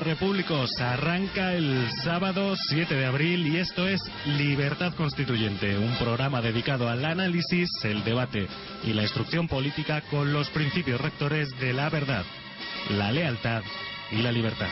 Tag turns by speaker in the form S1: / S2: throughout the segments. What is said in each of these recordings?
S1: Repúblicos. Arranca el sábado 7 de abril y esto es Libertad Constituyente, un programa dedicado al análisis, el debate y la instrucción política con los principios rectores de la verdad, la lealtad y la libertad.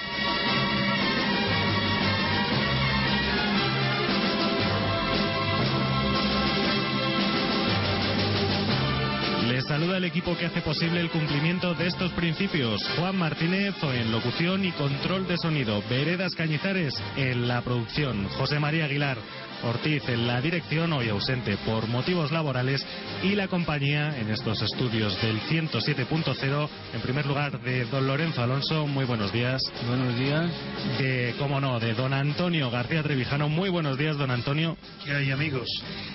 S1: Saluda el equipo que hace posible el cumplimiento de estos principios. Juan Martínez en locución y control de sonido. Veredas Cañizares en la producción. José María Aguilar Ortiz en la dirección, hoy ausente por motivos laborales, y la compañía en estos estudios del 107.0, en primer lugar de don Lorenzo Alonso, muy buenos días.
S2: Buenos días.
S1: De, cómo no, de don Antonio García Trevijano, muy buenos días, don Antonio.
S3: ¿Qué hay, amigos?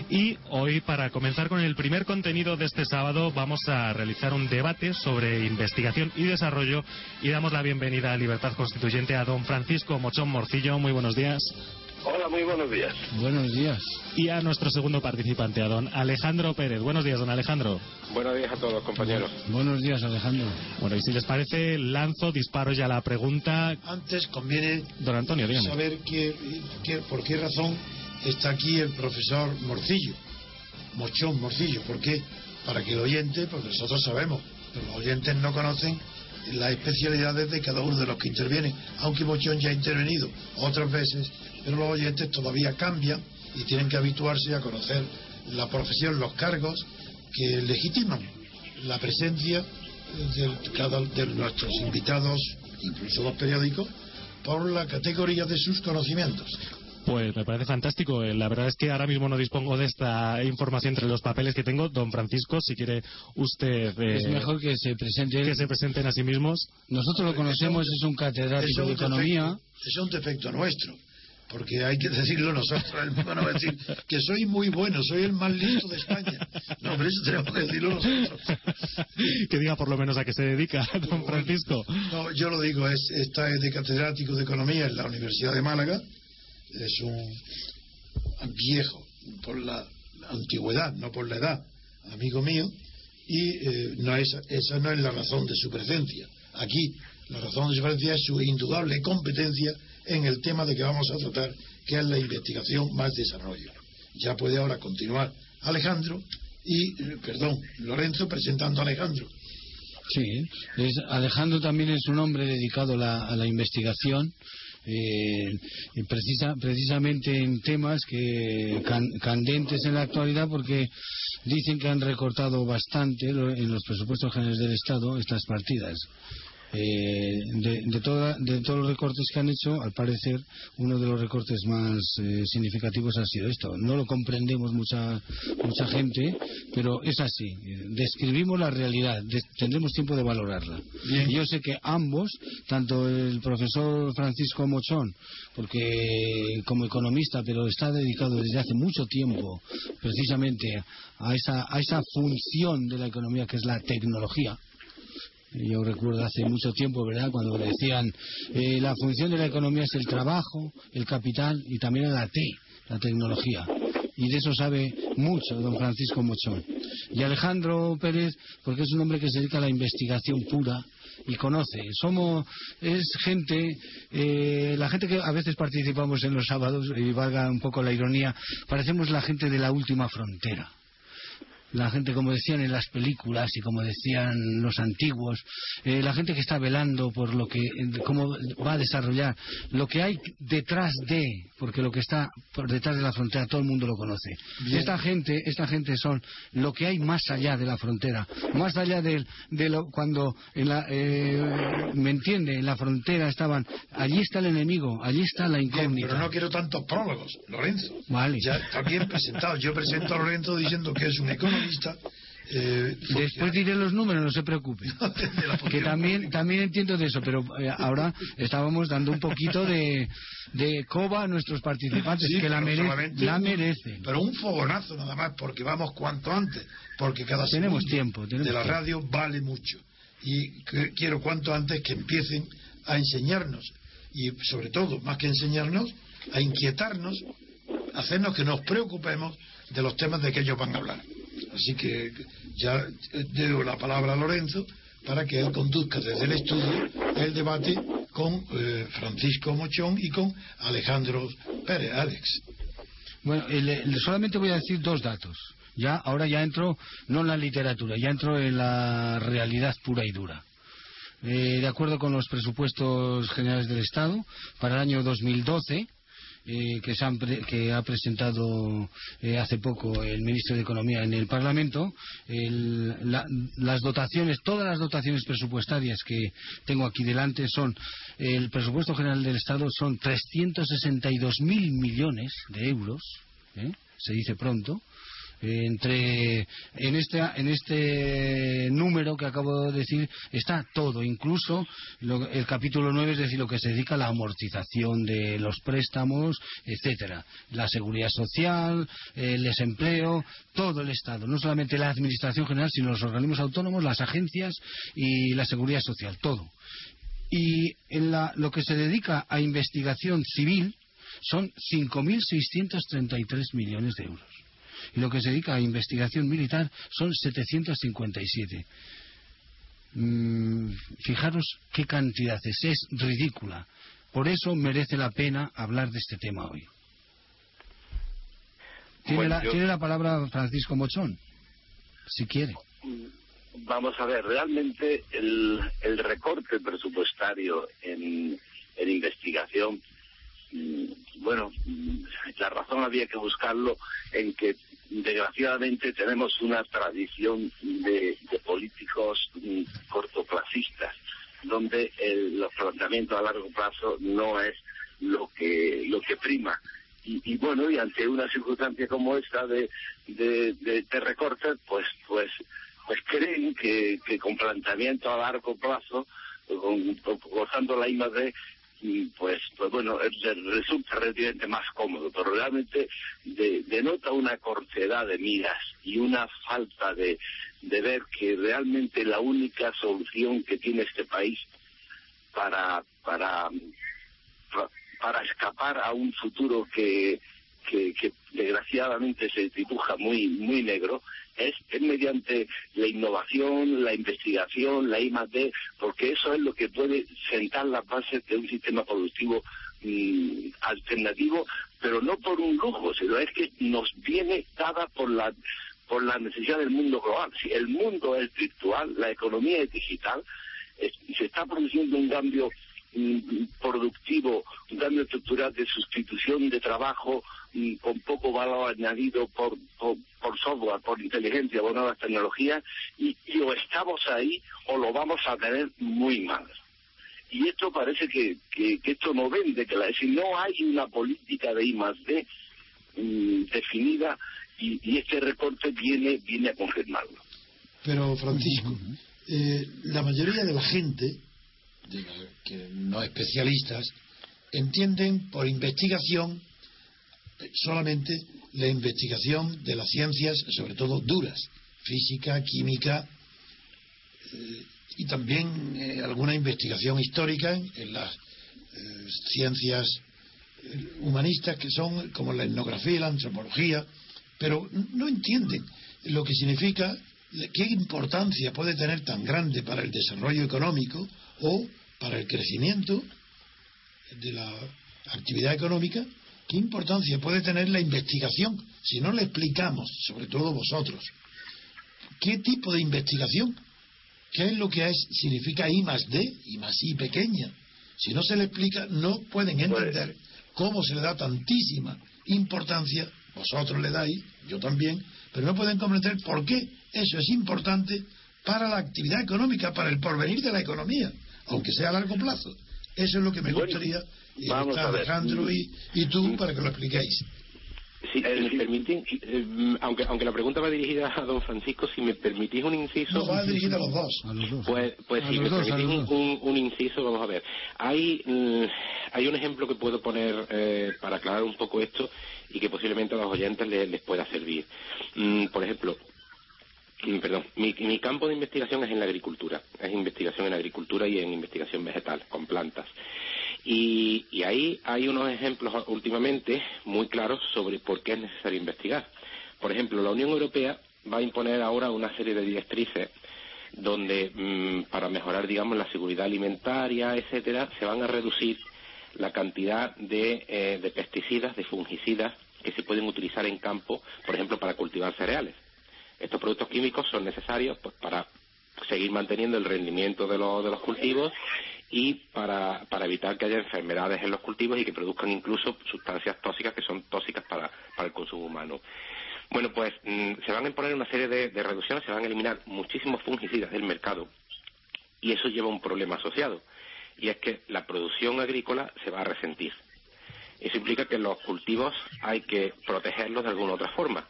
S1: Y hoy, para comenzar con el primer contenido de este sábado, vamos a realizar un debate sobre investigación y desarrollo y damos la bienvenida a Libertad Constituyente a don Francisco Mochón Morcillo, muy buenos días.
S4: Hola, muy buenos días.
S2: Buenos días.
S1: Y a nuestro segundo participante, a don Alejandro Pérez. Buenos días, don Alejandro.
S4: Buenos días a todos, compañeros.
S2: Buenos días, Alejandro.
S1: Bueno, y si les parece, lanzo, disparo ya la pregunta.
S3: Antes conviene
S1: don Antonio, dígame.
S3: saber qué, qué, por qué razón está aquí el profesor Morcillo. Mochón Morcillo. ¿Por qué? Para que el oyente, pues nosotros sabemos, pero los oyentes no conocen las especialidades de cada uno de los que intervienen, aunque Mochón ya ha intervenido otras veces, pero los oyentes todavía cambian y tienen que habituarse a conocer la profesión, los cargos que legitiman la presencia de, cada, de nuestros invitados, incluso los periódicos, por la categoría de sus conocimientos.
S1: Pues me parece fantástico. Eh, La verdad es que ahora mismo no dispongo de esta información entre los papeles que tengo. Don Francisco, si quiere usted... Eh,
S2: es mejor que se presente.
S1: Que se presenten a sí mismos.
S2: Nosotros lo conocemos, es un catedrático
S3: es un
S2: de Economía.
S3: Defecto, es un defecto nuestro. Porque hay que decirlo nosotros. El mundo no va a decir que soy muy bueno, soy el más listo de España. No, pero eso tenemos que decirlo nosotros.
S1: que diga por lo menos a qué se dedica, don Francisco.
S3: No, yo lo digo, es, está de catedrático de Economía en la Universidad de Málaga es un viejo por la antigüedad, no por la edad, amigo mío, y eh, no es, esa no es la razón de su presencia. Aquí la razón de su presencia es su indudable competencia en el tema de que vamos a tratar, que es la investigación más desarrollo. Ya puede ahora continuar Alejandro y, eh, perdón, Lorenzo presentando a Alejandro.
S2: Sí, Alejandro también es un hombre dedicado a la investigación eh, precisa, precisamente en temas que can, candentes en la actualidad porque dicen que han recortado bastante en los presupuestos generales del Estado estas partidas. Eh, de, de, toda, de, todos los recortes que han hecho, al parecer, uno de los recortes más eh, significativos ha sido esto. No lo comprendemos mucha, mucha gente, pero es así. Describimos la realidad, tendremos tiempo de valorarla.
S3: Bien.
S2: Yo sé que ambos, tanto el profesor Francisco Mochón, porque como economista, pero está dedicado desde hace mucho tiempo precisamente a esa, a esa función de la economía que es la tecnología yo recuerdo hace mucho tiempo, ¿verdad?, cuando decían eh, la función de la economía es el trabajo, el capital y también la T, la tecnología. Y de eso sabe mucho don Francisco Mochón. Y Alejandro Pérez, porque es un hombre que se dedica a la investigación pura y conoce. Somos, es gente, eh, la gente que a veces participamos en los sábados, y valga un poco la ironía, parecemos la gente de la última frontera la gente, como decían en las películas y como decían los antiguos, eh, la gente que está velando por lo que, cómo va a desarrollar, lo que hay detrás de, porque lo que está por detrás de la frontera todo el mundo lo conoce.
S3: Bien.
S2: Esta gente, esta gente son lo que hay más allá de la frontera, más allá de, de lo, cuando, en la, eh, me entiende, en la frontera estaban, allí está el enemigo, allí está la incógnita.
S3: Bien, pero no quiero tantos prólogos, Lorenzo.
S2: Vale.
S3: Ya está bien presentado. Yo presento a Lorenzo diciendo que es un Eh,
S2: Después diré los números, no se preocupe. que también también entiendo de eso, pero eh, ahora estábamos dando un poquito de, de coba a nuestros participantes,
S3: Sí,
S2: que la, mere- la
S3: un-
S2: merecen.
S3: Pero un fogonazo nada más, porque vamos cuanto antes, porque cada
S2: Tenemos
S3: segundo
S2: tiempo, tenemos
S3: de la
S2: tiempo.
S3: radio vale mucho. Y que- quiero cuanto antes que empiecen a enseñarnos, y sobre todo, más que enseñarnos, a inquietarnos, hacernos que nos preocupemos de los temas de que ellos van a hablar. Así que ya eh, doy la palabra a Lorenzo para que él conduzca desde el estudio el debate con eh, Francisco Mochón y con Alejandro Pérez, Alex.
S2: Bueno, solamente voy a decir dos datos. Ya, ahora ya entro no en la literatura, ya entro en la realidad pura y dura. Eh, de acuerdo con los presupuestos generales del Estado, para el año 2012, eh, que, ha presentado eh, hace poco el ministro de Economía en el Parlamento, las dotaciones, todas las dotaciones presupuestarias que tengo aquí delante son, el presupuesto general del Estado son 362.000 millones de euros, se dice pronto, entre en este en este número que acabo de decir está todo incluso el capítulo 9 es decir lo que se dedica a la amortización de los préstamos etcétera. La seguridad social el desempleo todo el estado no solamente la administración general sino los organismos autónomos las agencias y la seguridad social todo. Y en lo que se dedica a investigación civil son 5.633 millones de euros y lo que se dedica a investigación militar son 757. Mm, fijaros qué cantidad es, es ridícula. Por eso merece la pena hablar de este tema hoy. Tiene, la, palabra Francisco Mochón, si quiere.
S4: Vamos a ver, realmente el, recorte presupuestario en, en investigación mm, bueno, mm, la razón había que buscarlo en que desgraciadamente tenemos una tradición de, políticos mm, cortoplacistas, donde los planteamientos a largo plazo no es lo que lo que prima. Y, bueno, y ante una circunstancia como esta de, de, de, recorte, pues, pues, pues creen que, que con planteamiento a largo plazo, con, gozando la de pues, pues bueno, resulta relativamente más cómodo, pero realmente denota una cortedad de miras y una falta de, de ver que realmente la única solución que tiene este país para, para, para escapar a un futuro que, que, que desgraciadamente se dibuja muy, muy negro, es, mediante la innovación, la investigación, la I+D, porque eso es lo que puede sentar las bases de un sistema productivo mm, alternativo, pero no por un lujo, sino es que nos viene dada por la por la necesidad del mundo global. Si el mundo es virtual, la economía es digital, se está produciendo un cambio productivo, un cambio estructural de sustitución de trabajo con poco valor añadido por, por, software, por inteligencia, por nuevas tecnologías, y, o estamos ahí o lo vamos a tener muy mal. Y esto parece que, que, esto no vende, que la, si no hay una política de I más D mm, definida y, este recorte viene, viene a confirmarlo.
S3: Pero Francisco, eh, la mayoría de la gente que no especialistas, entienden por investigación solamente la investigación de las ciencias, sobre todo duras, física, química eh, y también eh, alguna investigación histórica en, las eh, ciencias humanistas que son como la etnografía y la antropología, pero no entienden lo que significa, qué importancia puede tener tan grande para el desarrollo económico o para el crecimiento de la actividad económica, ¿qué importancia puede tener la investigación si no le explicamos, sobre todo vosotros, qué tipo de investigación? ¿Qué es lo que es, significa I más D, I más I pequeña? Si no se le explica, no pueden entender cómo se le da tantísima importancia, vosotros le dais, yo también, pero no pueden comprender por qué eso es importante para la actividad económica, para el porvenir de la economía aunque sea a largo plazo. Eso es lo que me gustaría, y Alejandro y, y, tú, para que lo expliquéis.
S5: Eh, me permitís, eh, aunque, aunque la pregunta va dirigida a don Francisco, si me permitís un inciso...
S3: No, va dirigida a los dos. A los
S5: dos. Pues, pues si me permitís un, un, inciso, vamos a ver. Hay, mm, hay un ejemplo que puedo poner eh, para aclarar un poco esto y que posiblemente a los oyentes les, les pueda servir. Mm, por ejemplo, perdón, mi, campo de investigación es en la agricultura, es investigación en agricultura y en investigación vegetal, con plantas. Y, ahí hay unos ejemplos últimamente muy claros sobre por qué es necesario investigar. Por ejemplo, la Unión Europea va a imponer ahora una serie de directrices donde mm, para mejorar, digamos, la seguridad alimentaria, etcétera, se van a reducir la cantidad de, eh, de pesticidas, de fungicidas que se pueden utilizar en campo, por ejemplo, para cultivar cereales. Estos productos químicos son necesarios pues, para seguir manteniendo el rendimiento de, de los cultivos y para, para, evitar que haya enfermedades en los cultivos y que produzcan incluso sustancias tóxicas que son tóxicas para, para el consumo humano. Bueno, pues mm, se van a imponer una serie de, de, reducciones, se van a eliminar muchísimos fungicidas del mercado y eso lleva un problema asociado y es que la producción agrícola se va a resentir. Eso implica que los cultivos hay que protegerlos de alguna otra forma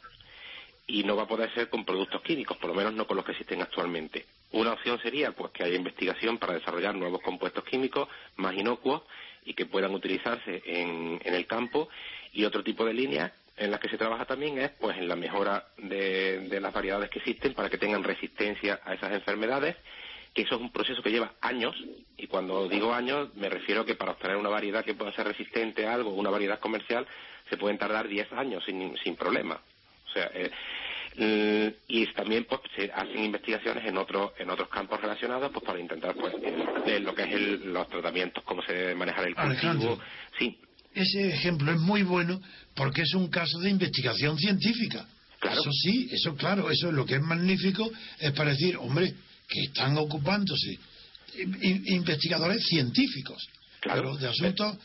S5: y no va a poder ser con productos químicos, por lo menos no con los que existen actualmente. Una opción sería pues que haya investigación para desarrollar nuevos compuestos químicos más inocuos y que puedan utilizarse en, el campo y otro tipo de líneas en las que se trabaja también es pues en la mejora de, las variedades que existen para que tengan resistencia a esas enfermedades que eso es un proceso que lleva años, y cuando digo años me refiero a que para obtener una variedad que pueda ser resistente a algo, una variedad comercial, se pueden tardar 10 años sin, sin problema. O sea, eh, mm, y también pues, se hacen investigaciones en otros en otros campos relacionados pues para intentar pues lo que es los tratamientos cómo se debe manejar el cultivo
S3: sí ese ejemplo es muy bueno porque es un caso de investigación científica claro. eso sí eso claro eso es lo que es magnífico es para decir hombre que están ocupándose investigadores científicos, claro, de asuntos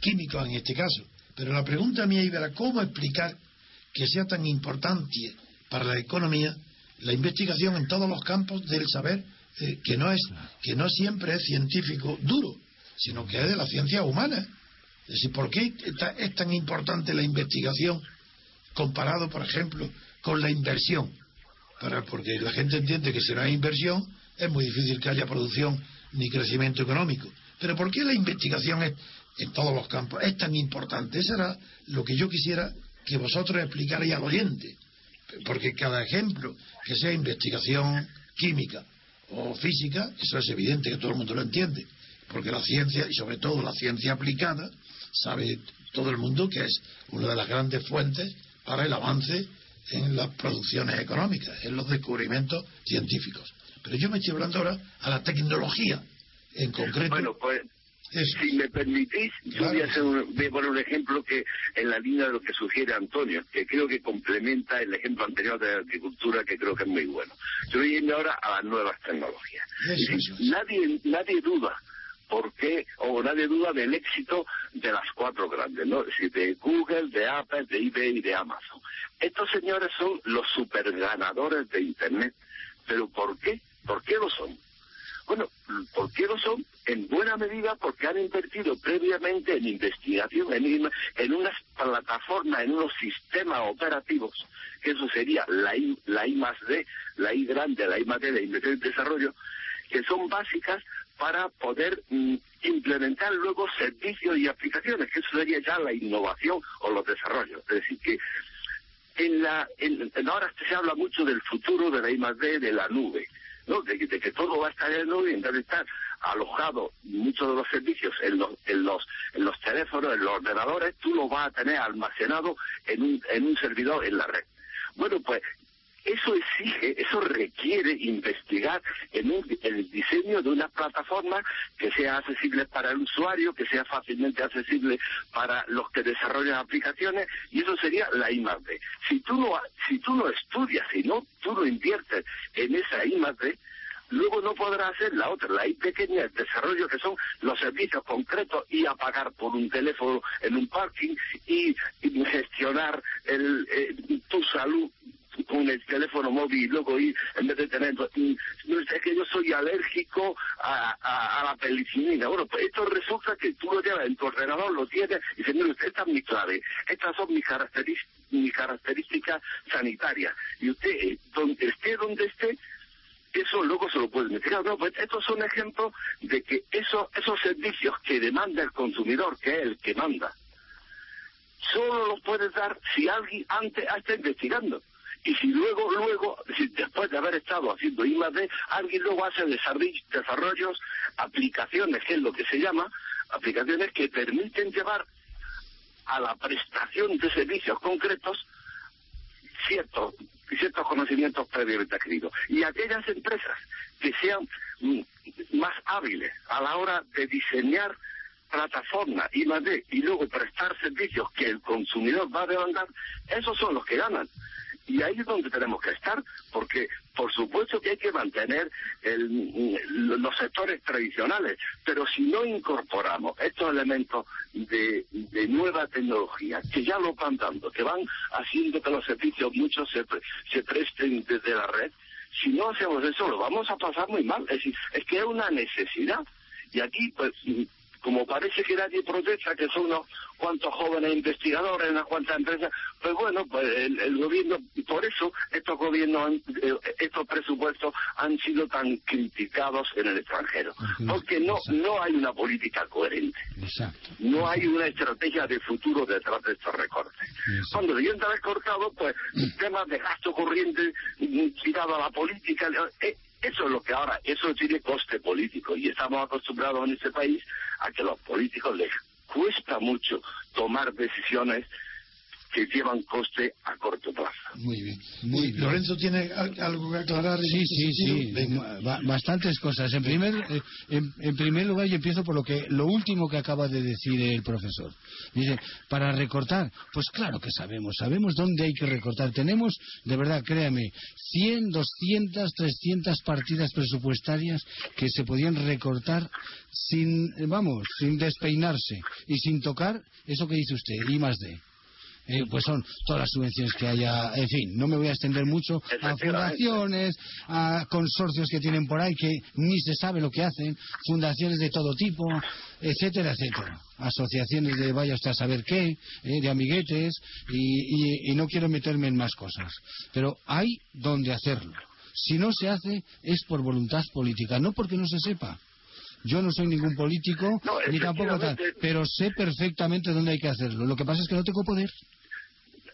S3: químicos en este caso. Pero la pregunta mía era cómo explicar que sea tan importante para la economía la investigación en todos los campos del saber eh, que no es que no siempre es científico duro, sino que es de la ciencia humana. Es decir, ¿por qué es tan importante la investigación comparado, por ejemplo, con la inversión? porque la gente entiende que si no hay inversión es muy difícil que haya producción ni crecimiento económico. Pero ¿por qué la investigación es, en todos los campos es tan importante? Eso era lo que yo quisiera que vosotros explicarais al oyente. Porque cada ejemplo que sea investigación química o física, eso es evidente que todo el mundo lo entiende. Porque la ciencia, y sobre todo la ciencia aplicada, sabe todo el mundo que es una de las grandes fuentes para el avance en las producciones económicas, en los descubrimientos científicos. Pero yo me estoy hablando ahora a la tecnología en concreto.
S4: Bueno, pues si me permitís, yo voy a, hacer un, poner un ejemplo que en la línea de lo que sugiere Antonio, que creo que complementa el ejemplo anterior de la agricultura, que creo que es muy bueno. Yo voy a irme ahora a las nuevas tecnologías. nadie, nadie duda por qué, o nadie duda del éxito de las cuatro grandes, ¿no? de Google, de Apple, de eBay y de Amazon. Estos señores son los superganadores de Internet. ¿Pero por qué? ¿Por qué lo son? Bueno, ¿por qué lo son? En buena medida porque han invertido previamente en investigación, en, en unas plataformas, en unos sistemas operativos, que eso sería la I, la I más D, la I grande, la I más D de inversión y desarrollo, que son básicas para poder mm, implementar luego servicios y aplicaciones, que eso sería ya la innovación o los desarrollos. Es decir, que en la, en, ahora se habla mucho del futuro de la I+D, de la nube, De, que todo va a estar en nube en vez de estar alojado muchos de los servicios en los, en los, en los teléfonos, en los ordenadores, tú lo vas a tener almacenado en un, en un servidor en la red. Bueno, pues eso exige, eso requiere investigar en, el diseño de una plataforma que sea accesible para el usuario, que sea fácilmente accesible para los que desarrollan aplicaciones, y eso sería la I+D. Si tú no, si tú no estudias, si no tú no inviertes en esa I+D, luego no podrás hacer la otra, la I pequeña, el desarrollo que son los servicios concretos y a pagar por un teléfono en un parking y, gestionar el, eh, tu salud con el teléfono móvil y luego ir en vez de tener no es que yo soy alérgico a, la pelicilina bueno pues esto resulta que tú lo llevas en tu ordenador lo tienes y dices mire esta es mi clave estas son mis características mis características sanitarias y usted eh, donde esté donde esté eso luego se lo puede meter. No, pues estos son ejemplos de que eso, esos servicios que demanda el consumidor, que es el que manda, solo los puedes dar si alguien antes está investigando. Y si luego, luego, si después de haber estado haciendo I+D, alguien luego hace desarrollos, aplicaciones, que es lo que se llama, aplicaciones que permiten llevar a la prestación de servicios concretos ciertos ciertos conocimientos previamente adquiridos. Y aquellas empresas que sean mm, más hábiles a la hora de diseñar plataformas y y luego prestar servicios que el consumidor va a demandar, esos son los que ganan. Y ahí es donde tenemos que estar, porque por supuesto que hay que mantener los sectores tradicionales, pero si no incorporamos estos elementos de, nueva tecnología, que ya lo van dando, que van haciendo que los servicios muchos se, se presten desde la red, si no hacemos eso lo vamos a pasar muy mal. Es es que es una necesidad. Y aquí, pues, como parece que nadie protesta, que son unos cuantos jóvenes investigadores, unas cuantas empresas, pues bueno, pues el, gobierno, por eso estos gobiernos, eh, estos presupuestos han sido tan criticados en el extranjero, porque no, no hay una política coherente, no hay una estrategia de futuro detrás de estos recortes. Cuando está recortado, pues temas de gasto corriente tirado a la política, eh, eso es lo que ahora, eso tiene coste político y estamos acostumbrados en este país a que a los políticos les cuesta mucho tomar decisiones que llevan coste a corto plazo.
S2: Muy bien. Muy
S3: Lorenzo tiene algo que aclarar.
S2: Sí, sí, sí. bastantes cosas. En primer, eh, en, primer lugar, yo empiezo por lo que lo último que acaba de decir el profesor. Dice, para recortar, pues claro que sabemos, sabemos dónde hay que recortar. Tenemos, de verdad, créame, 100, 200, 300 partidas presupuestarias que se podían recortar sin, vamos, sin despeinarse y sin tocar eso que dice usted, y más de. Eh, pues son todas las subvenciones que haya, en fin, no me voy a extender mucho a fundaciones, a consorcios que tienen por ahí que ni se sabe lo que hacen, fundaciones de todo tipo, etcétera, etcétera, asociaciones de vaya usted a saber qué, eh, de amiguetes, y, y no quiero meterme en más cosas, pero hay donde hacerlo. Si no se hace es por voluntad política, no porque no se sepa. Yo no soy ningún político, ni tampoco tal, pero sé perfectamente dónde hay que hacerlo. Lo que pasa es que no tengo poder.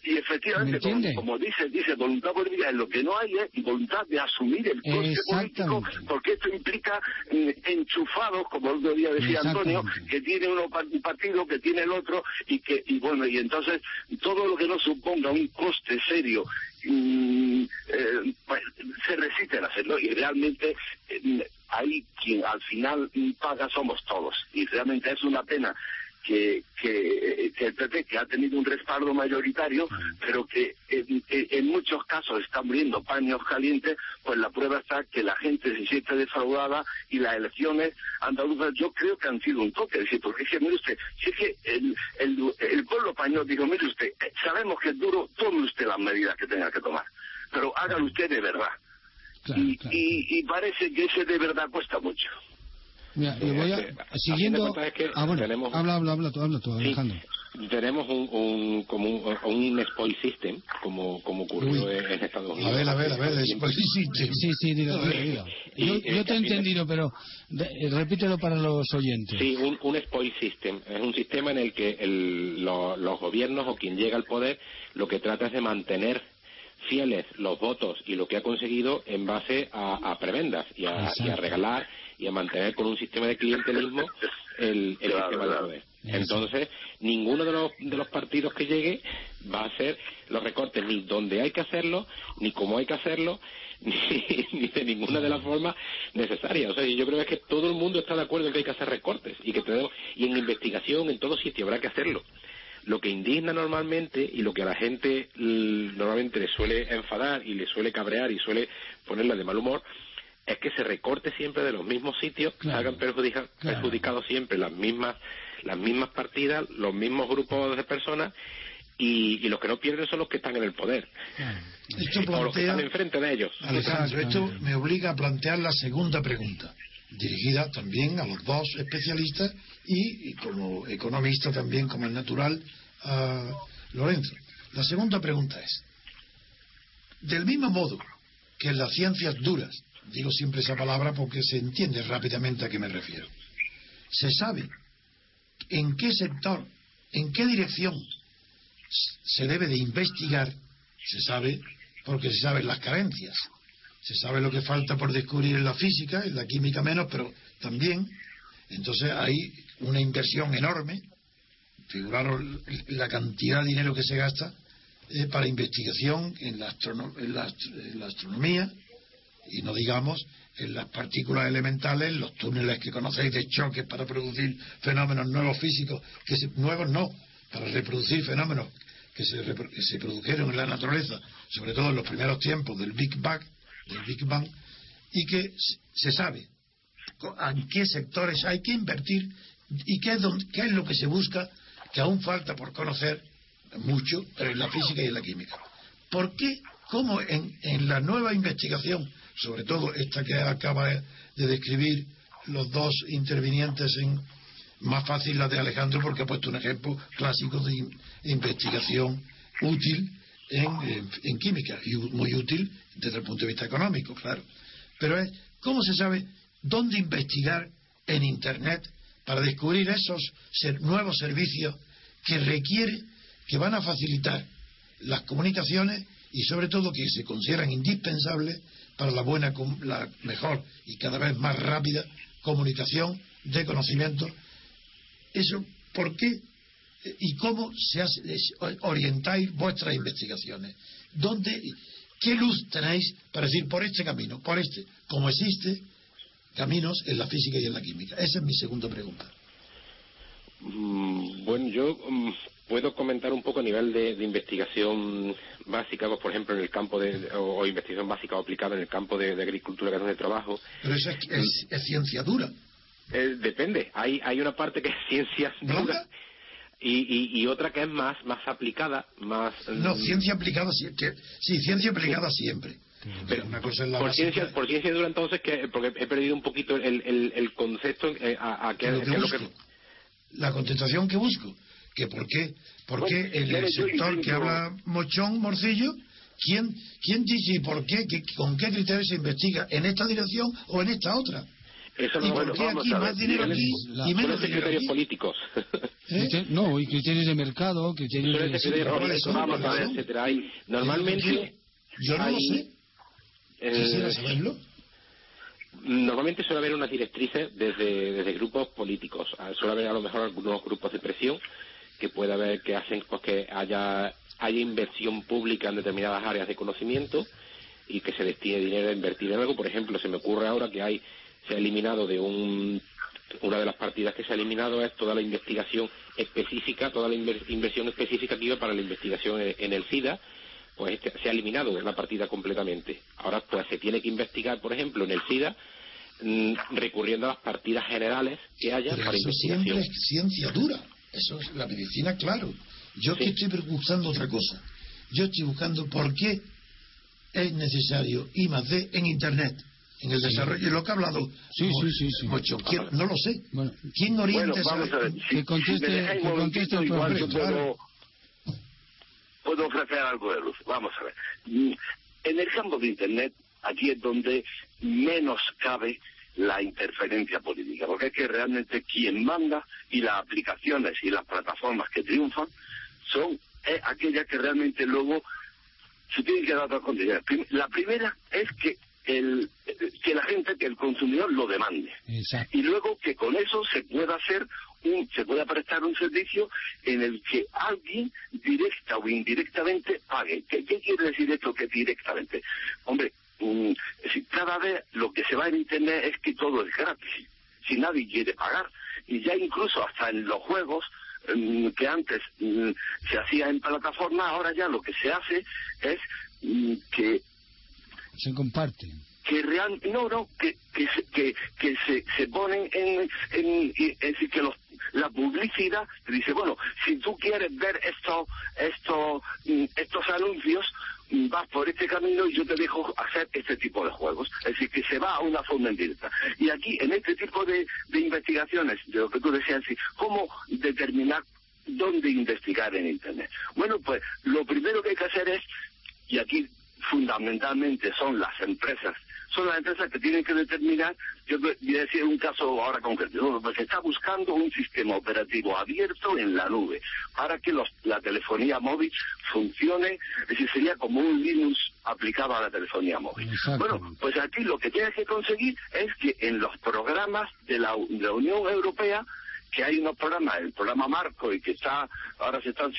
S4: Y efectivamente, como, dice, dice, voluntad política, lo que no hay es voluntad de asumir el coste político, porque esto implica mm, enchufados, como el otro día decía Antonio, que tiene uno un partido, que tiene el otro, y que, y bueno, y entonces todo lo que no suponga un coste serio mm, eh, pues, se resiste a hacerlo y realmente eh, ahí quien al final paga somos todos y realmente es una pena que, que, el PP, que ha tenido un respaldo mayoritario, pero que en, muchos casos está muriendo paños calientes, pues la prueba está que la gente se siente defraudada y las elecciones andaluzas yo creo que han sido un toque. decir, porque es que, mire usted, si es que el, el, pueblo español, digo, mire usted, eh, sabemos que es duro, tome usted las medidas que tenga que tomar, pero hágalo usted de verdad. y, y parece que ese de verdad cuesta mucho
S2: y voy a, siguiendo. ah, bueno,
S5: tenemos,
S2: habla, habla, habla tú, habla tú, Alejandro.
S5: tenemos un, un, como un, un spoil system, como, como ocurrió en Estados Unidos.
S3: A ver, a ver, a ver, spoil
S2: system. Sí, sí, digo, digo. Yo, yo te he entendido, pero eh, repítelo para los oyentes.
S5: Sí, un, un spoil system. Es un sistema en el que el, los gobiernos o quien llega al poder lo que trata es de mantener fieles los votos y lo que ha conseguido en base a, a prebendas y a, y a regalar y a mantener con un sistema de clientelismo el, sistema de poder. Entonces, ninguno de los, de los partidos que llegue va a hacer los recortes ni donde hay que hacerlo, ni cómo hay que hacerlo, ni, de ninguna de las formas necesarias. O sea, yo creo que todo el mundo está de acuerdo en que hay que hacer recortes y que tenemos, y en investigación, en todo sitio, habrá que hacerlo. Lo que indigna normalmente y lo que a la gente normalmente le suele enfadar y le suele cabrear y suele ponerla de mal humor es que se recorte siempre de los mismos sitios, que hagan perjudicados siempre las mismas, las mismas partidas, los mismos grupos de personas y, los que no pierden son los que están en el poder.
S3: Esto plantea,
S5: los que están enfrente de ellos.
S3: Alejandro, esto me obliga a plantear la segunda pregunta, dirigida también a los dos especialistas y, como economista también, como es natural, a Lorenzo. La segunda pregunta es, del mismo modo que en las ciencias duras Digo siempre esa palabra porque se entiende rápidamente a qué me refiero. Se sabe en qué sector, en qué dirección se debe de investigar, se sabe porque se saben las carencias, se sabe lo que falta por descubrir en la física, en la química menos, pero también, entonces hay una inversión enorme, figuraros la cantidad de dinero que se gasta para investigación en la, en la astronomía y no digamos en las partículas elementales, los túneles que conocéis de choques para producir fenómenos nuevos físicos, que nuevos no, para reproducir fenómenos que se, que se, produjeron en la naturaleza, sobre todo en los primeros tiempos del Big Bang, del Big Bang, y que se sabe en qué sectores hay que invertir y qué es, lo que se busca, que aún falta por conocer mucho, en la física y en la química. ¿Por qué? ¿Cómo en, en la nueva investigación sobre todo esta que acaba de describir los dos intervinientes en más fácil la de Alejandro porque ha puesto un ejemplo clásico de investigación útil en, química y muy útil desde el punto de vista económico, claro. Pero es cómo se sabe dónde investigar en Internet para descubrir esos nuevos servicios que requiere, que van a facilitar las comunicaciones y sobre todo que se consideran indispensables para la buena, la mejor y cada vez más rápida comunicación de conocimiento. Eso, ¿por qué y cómo se hace, orientáis vuestras investigaciones? ¿Dónde, qué luz tenéis para decir por este camino, por este, como existe caminos en la física y en la química? Esa es mi segunda pregunta.
S5: Mm, bueno, yo mm, puedo comentar un poco a nivel de, investigación básica, pues, por ejemplo, en el campo de, o, investigación básica o aplicada en el campo de, agricultura, que es donde trabajo.
S3: Pero eso es, ciencia dura.
S5: Eh, depende. Hay, hay una parte que es ciencia dura. Y, y, otra que es más más aplicada, más...
S3: No, mm, ciencia aplicada, sí, sí ciencia aplicada siempre.
S5: Pero una cosa es la por, ciencia, por ciencia dura entonces, que porque he perdido un poquito el, el, concepto eh, a, qué
S3: es lo que... La contestación que busco que por qué, por qué el, sector que habla Mochón, Morcillo, ¿quién, quién dice y por qué, con qué criterios se investiga? ¿En esta dirección o en esta otra?
S5: Eso no, ¿Y por qué aquí más dinero aquí y menos dinero criterios políticos.
S2: ¿Eh? No, y criterios de mercado, criterios de...
S5: A ver, etcétera. Hay, normalmente...
S3: Yo no lo sé. Quisiera saberlo.
S5: Normalmente suele haber unas directrices desde, desde grupos políticos. Ah, suele haber a lo mejor algunos grupos de presión que pueda haber que hacen pues, que haya, haya inversión pública en determinadas áreas de conocimiento y que se destine dinero a invertir en algo. Por ejemplo, se me ocurre ahora que hay se ha eliminado de un una de las partidas que se ha eliminado es toda la investigación específica, toda la inversión específica que iba para la investigación en el SIDA, pues este, se ha eliminado de la partida completamente. Ahora pues se tiene que investigar, por ejemplo, en el SIDA mm, recurriendo a las partidas generales que haya para eso investigación.
S3: Siempre es ciencia dura. Eso es la medicina, claro. Yo que estoy buscando otra cosa. Yo estoy buscando por qué es necesario I más D en Internet, en el desarrollo. Y lo que ha hablado
S2: sí, sí, sí,
S3: Mucho. no lo sé. ¿Quién orienta
S4: bueno, vamos a ver. que conteste,
S2: que conteste el
S4: puedo, puedo ofrecer algo de luz. Vamos a ver. En el campo de Internet, aquí es donde menos cabe la interferencia política, porque es que realmente quien manda y las aplicaciones y las plataformas que triunfan son eh, aquellas que realmente luego se tienen que dar otras condiciones. La primera es que el, que la gente, que el consumidor lo demande. Y luego que con eso se pueda hacer se pueda prestar un servicio en el que alguien directa o indirectamente pague. ¿Qué, quiere decir esto que directamente? Hombre, Mm, cada vez lo que se va en Internet es que todo es gratis, si nadie quiere pagar. Y ya incluso hasta en los juegos mm, que antes mm, se hacía en plataforma, ahora ya lo que se hace es que...
S2: Se comparten
S4: que real no no que que que, que se, se ponen en, en, en, que los la publicidad te dice bueno si tú quieres ver esto esto estos anuncios vas por este camino y yo te dejo hacer este tipo de juegos. Es decir, que se va a una forma indirecta. Y aquí, en este tipo de, investigaciones, de lo que tú decías, ¿cómo determinar dónde investigar en Internet? Bueno, pues lo primero que hay que hacer es, y aquí fundamentalmente son las empresas son las empresas que tienen que determinar, yo voy a decir un caso ahora concreto, pues se está buscando un sistema operativo abierto en la nube para que la telefonía móvil funcione, es decir, sería como un Linux aplicado a la telefonía móvil. Bueno, pues aquí lo que tienes que conseguir es que en los programas de la, Unión Europea que hay unos programas, el programa Marco, y que está ahora se están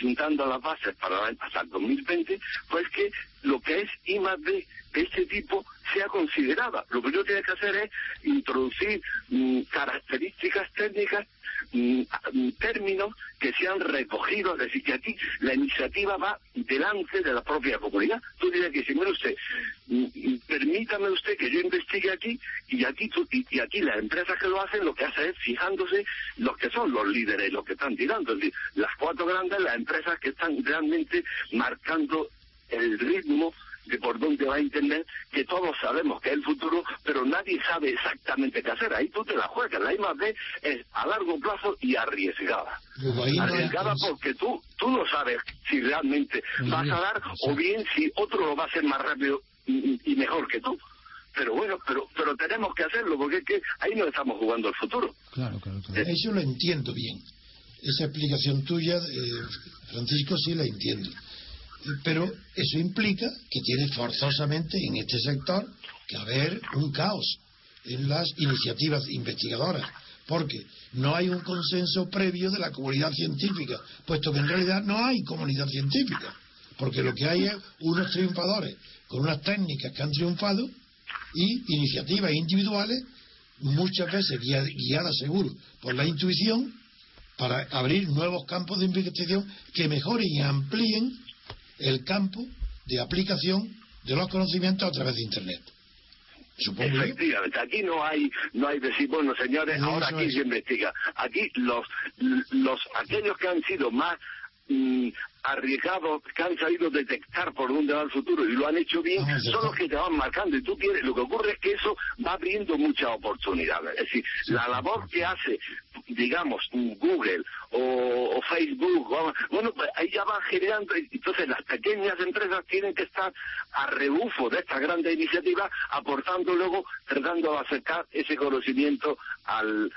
S4: juntando las bases para hasta el 2020, pues que lo que es I más D de este tipo sea considerada. Lo que yo tiene que hacer es introducir mm, características técnicas Mm, términos que sean recogidos, es decir, que aquí la iniciativa va delante de la propia comunidad. Tú dirías que si, mire usted, mm, mm, permítame usted que yo investigue aquí y aquí y, aquí las empresas que lo hacen lo que hacen es fijándose los que son los líderes, los que están tirando, es decir, las cuatro grandes, las empresas que están realmente marcando el ritmo de por dónde va a entender que todos sabemos que es el futuro, pero nadie sabe exactamente qué hacer. Ahí tú te la juegas. La I más B es a largo plazo y arriesgada. Arriesgada porque tú, tú no sabes si realmente vas a dar o bien si otro lo va a hacer más rápido y, mejor que tú pero bueno, pero pero tenemos que hacerlo porque es que ahí no estamos jugando el futuro.
S3: Claro, claro, claro. Eso lo entiendo bien. Esa explicación tuya, eh, Francisco, sí la entiendo pero eso implica que tiene forzosamente en este sector que haber un caos en las iniciativas investigadoras, porque no hay un consenso previo de la comunidad científica, puesto que en realidad no hay comunidad científica, porque lo que hay es unos triunfadores con unas técnicas que han triunfado y iniciativas individuales, muchas veces guiadas seguro por la intuición, para abrir nuevos campos de investigación que mejoren y amplíen el campo de aplicación de los conocimientos a través de Internet.
S4: Supongo Efectivamente, aquí no hay, no hay decir, bueno señores, ahora aquí se investiga. Aquí los, los, aquellos que han sido más arriesgados, que han sabido detectar por dónde va el futuro y lo han hecho bien, ah, son los que te van marcando. Y tú quieres, lo que ocurre es que eso va abriendo muchas oportunidades. Es decir, la labor que hace digamos, Google o, Facebook, bueno, pues ahí ya va generando, entonces las pequeñas empresas tienen que estar a rebufo de estas grandes iniciativas, aportando luego, tratando de acercar ese conocimiento al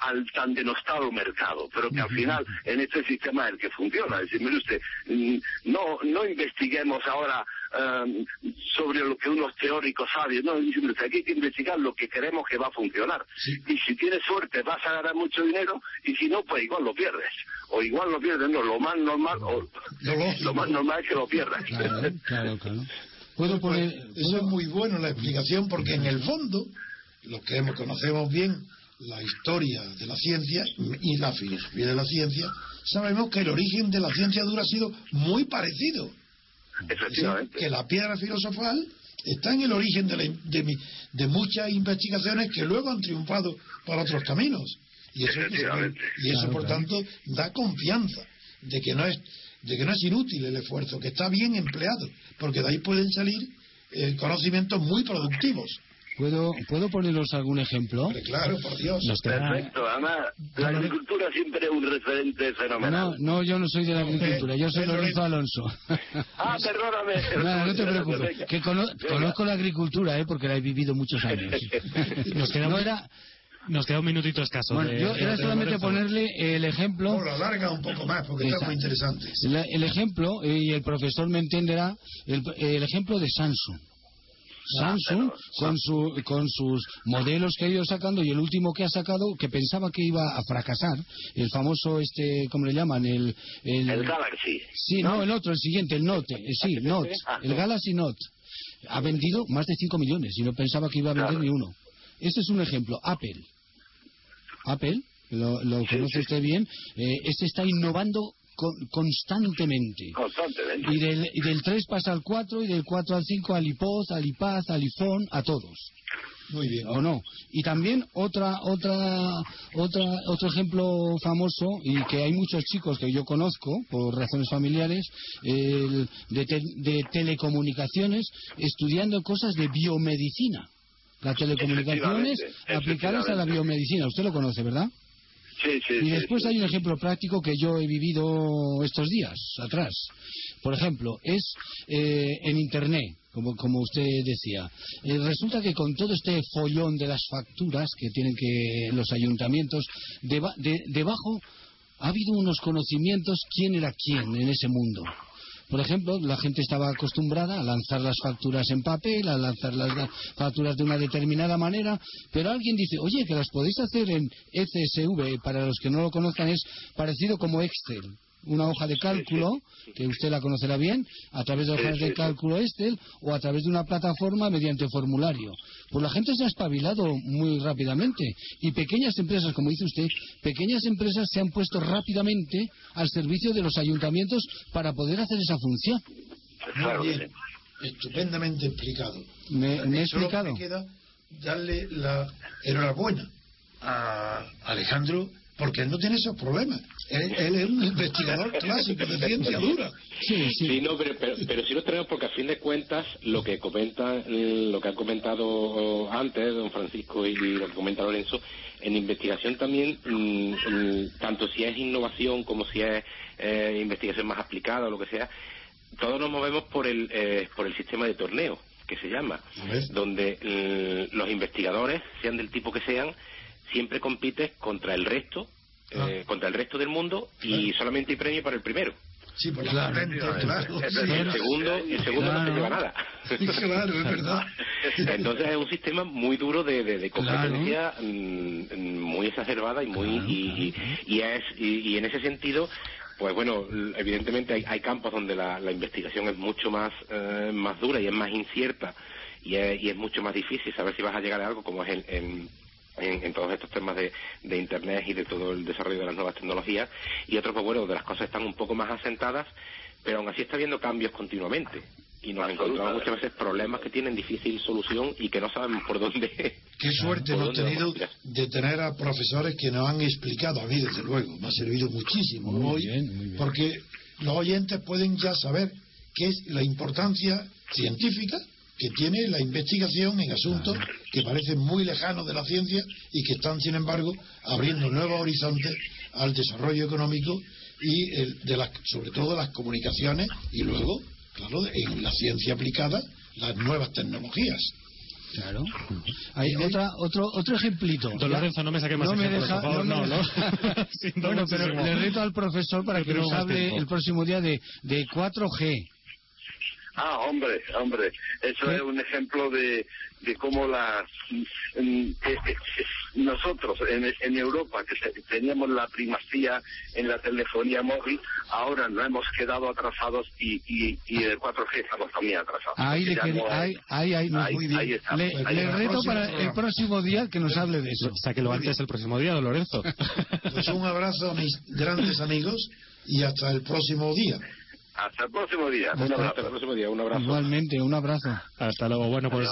S4: al tan denostado mercado, pero que al final en este sistema es el que funciona. Es decir, mire usted, mm, no, no investiguemos ahora em, sobre lo que unos teóricos saben, no, usted, aquí hay que investigar lo que queremos que va a funcionar. Y si tienes suerte vas a ganar mucho dinero y si no, pues igual lo pierdes. O igual lo pierdes, no, lo más normal, o, lo, más normal es que lo pierdas.
S3: Claro, claro, ¿Puedo poner, eso es muy bueno la explicación porque en el fondo, lo que conocemos bien, la historia de la ciencia y la filosofía de la ciencia, sabemos que el origen de la ciencia dura ha sido muy parecido. que la piedra filosofal está en el origen de, de, muchas investigaciones que luego han triunfado por otros caminos. Y eso, y eso por tanto, da confianza de que no es de que no es inútil el esfuerzo, que está bien empleado, porque de ahí pueden salir eh, conocimientos muy productivos.
S2: ¿Puedo, ¿Puedo poneros algún ejemplo?
S3: claro, por Dios.
S4: Perfecto, además, la agricultura siempre es un referente fenomenal.
S2: No, no, yo no soy de la agricultura, yo soy Lorenzo Alonso.
S4: ah, perdóname.
S2: No, no te preocupes, que conozco la agricultura, ¿eh? porque la he vivido muchos años.
S1: Nos quedamos... Nos queda un minutito escaso.
S2: Bueno, yo era solamente ponerle el ejemplo.
S3: Por alarga un poco más, porque está muy interesante.
S2: el ejemplo, y el profesor me entenderá, el, el ejemplo de Samsung. Samsung con, su, con sus modelos que ha ido sacando y el último que ha sacado que pensaba que iba a fracasar, el famoso este, ¿cómo le llaman? El,
S4: el, Galaxy.
S2: Sí, no, el otro, el siguiente, el Note, eh, sí, Note, ah, el Galaxy Note. Ha vendido más de 5 millones y no pensaba que iba a vender ni uno. Este es un ejemplo. Apple. Apple, lo, conoce usted bien, eh, este está innovando constantemente.
S4: Constantemente.
S2: Y del, y del 3 pasa al 4 y del 4 al 5 al IPOZ, al IPAZ, al IFON, a todos.
S3: Muy bien.
S2: ¿O no? Y también otra, otra, otra, otro ejemplo famoso y que hay muchos chicos que yo conozco por razones familiares el, de, de telecomunicaciones estudiando cosas de biomedicina. Las telecomunicaciones aplicadas a la biomedicina. Usted lo conoce, ¿verdad?
S4: Y
S2: después hay un ejemplo práctico que yo he vivido estos días atrás. Por ejemplo, es eh, en Internet, como, como usted decía. Eh, resulta que con todo este follón de las facturas que tienen que los ayuntamientos, debajo ha habido unos conocimientos quién era quién en ese mundo. Por ejemplo, la gente estaba acostumbrada a lanzar las facturas en papel, a lanzar las facturas de una determinada manera, pero alguien dice, oye, que las podéis hacer en ECSV, para los que no lo conozcan es parecido como Excel una hoja de cálculo, que usted la conocerá bien, a través de hojas de cálculo Excel o a través de una plataforma mediante formulario. Pues la gente se ha espabilado muy rápidamente y pequeñas empresas, como dice usted, pequeñas empresas se han puesto rápidamente al servicio de los ayuntamientos para poder hacer esa función.
S3: Muy bien, estupendamente explicado.
S2: ¿Me, he explicado?
S3: Me queda darle la enhorabuena a Alejandro porque él no tiene esos problemas. Él, es un investigador clásico de ciencia dura.
S5: Sí, sí. no, pero, pero, sí lo tenemos porque a fin de cuentas lo que comenta, lo que ha comentado antes don Francisco y lo que comenta Lorenzo, en investigación también, mm, tanto si es innovación como si es eh, investigación más aplicada o lo que sea, todos nos movemos por el, eh, por el sistema de torneo que se llama, donde mm, los investigadores, sean del tipo que sean, siempre compite contra el resto, ah. eh, contra el resto del mundo y solamente hay premio para el primero.
S3: Sí, por claro, claro.
S5: El segundo, el segundo no se lleva nada.
S3: claro, es verdad.
S5: Entonces es un sistema muy duro de, de, competencia, mm, muy exacerbada y muy y, y, es y, en ese sentido pues bueno, evidentemente hay, hay campos donde la, la, investigación es mucho más, eh, más dura y es más incierta y es, y es, mucho más difícil saber si vas a llegar a algo como es en, en, todos estos temas de, Internet y de todo el desarrollo de las nuevas tecnologías, y otros, pues bueno, de las cosas están un poco más asentadas, pero aún así está habiendo cambios continuamente. Y nos encontramos muchas veces problemas que tienen difícil solución y que no sabemos por dónde.
S3: Qué suerte hemos tenido de tener a profesores que nos han explicado, a mí desde luego, me ha servido muchísimo hoy, porque los oyentes pueden ya saber qué es la importancia científica que tiene la investigación en asuntos que parecen muy lejanos de la ciencia y que están, sin embargo, abriendo nuevos horizontes al desarrollo económico y de las, sobre todo las comunicaciones y luego, claro, en la ciencia aplicada, las nuevas tecnologías.
S2: Claro. Hay otra, otro, otro ejemplito.
S1: Don Lorenzo, no me saque más no me deja, no, no, no.
S2: bueno, pero le reto al profesor para que nos hable el próximo día de, de 4G.
S4: Ah, hombre, hombre, eso es un ejemplo de, de cómo las mm, nosotros en, Europa que teníamos la primacía en la telefonía móvil, ahora nos hemos quedado atrasados y, y, y el 4G estamos también atrasados.
S2: Ahí, le ahí, ahí, muy bien. le, reto para el próximo día que nos hable de eso.
S1: Sáquelo antes el próximo día, don Lorenzo.
S3: Pues un abrazo a mis grandes amigos y hasta el próximo día.
S4: Hasta el próximo día. Un abrazo. Hasta el próximo día. Un abrazo.
S2: Igualmente, un abrazo.
S1: Hasta luego. Bueno, pues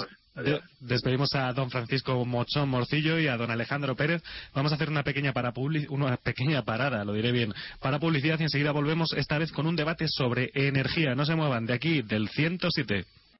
S1: despedimos a don Francisco Mochón Morcillo y a don Alejandro Pérez. Vamos a hacer una pequeña, para una pequeña parada, lo diré bien, para publicidad y enseguida volvemos esta vez con un debate sobre energía. No se muevan de aquí, del 107.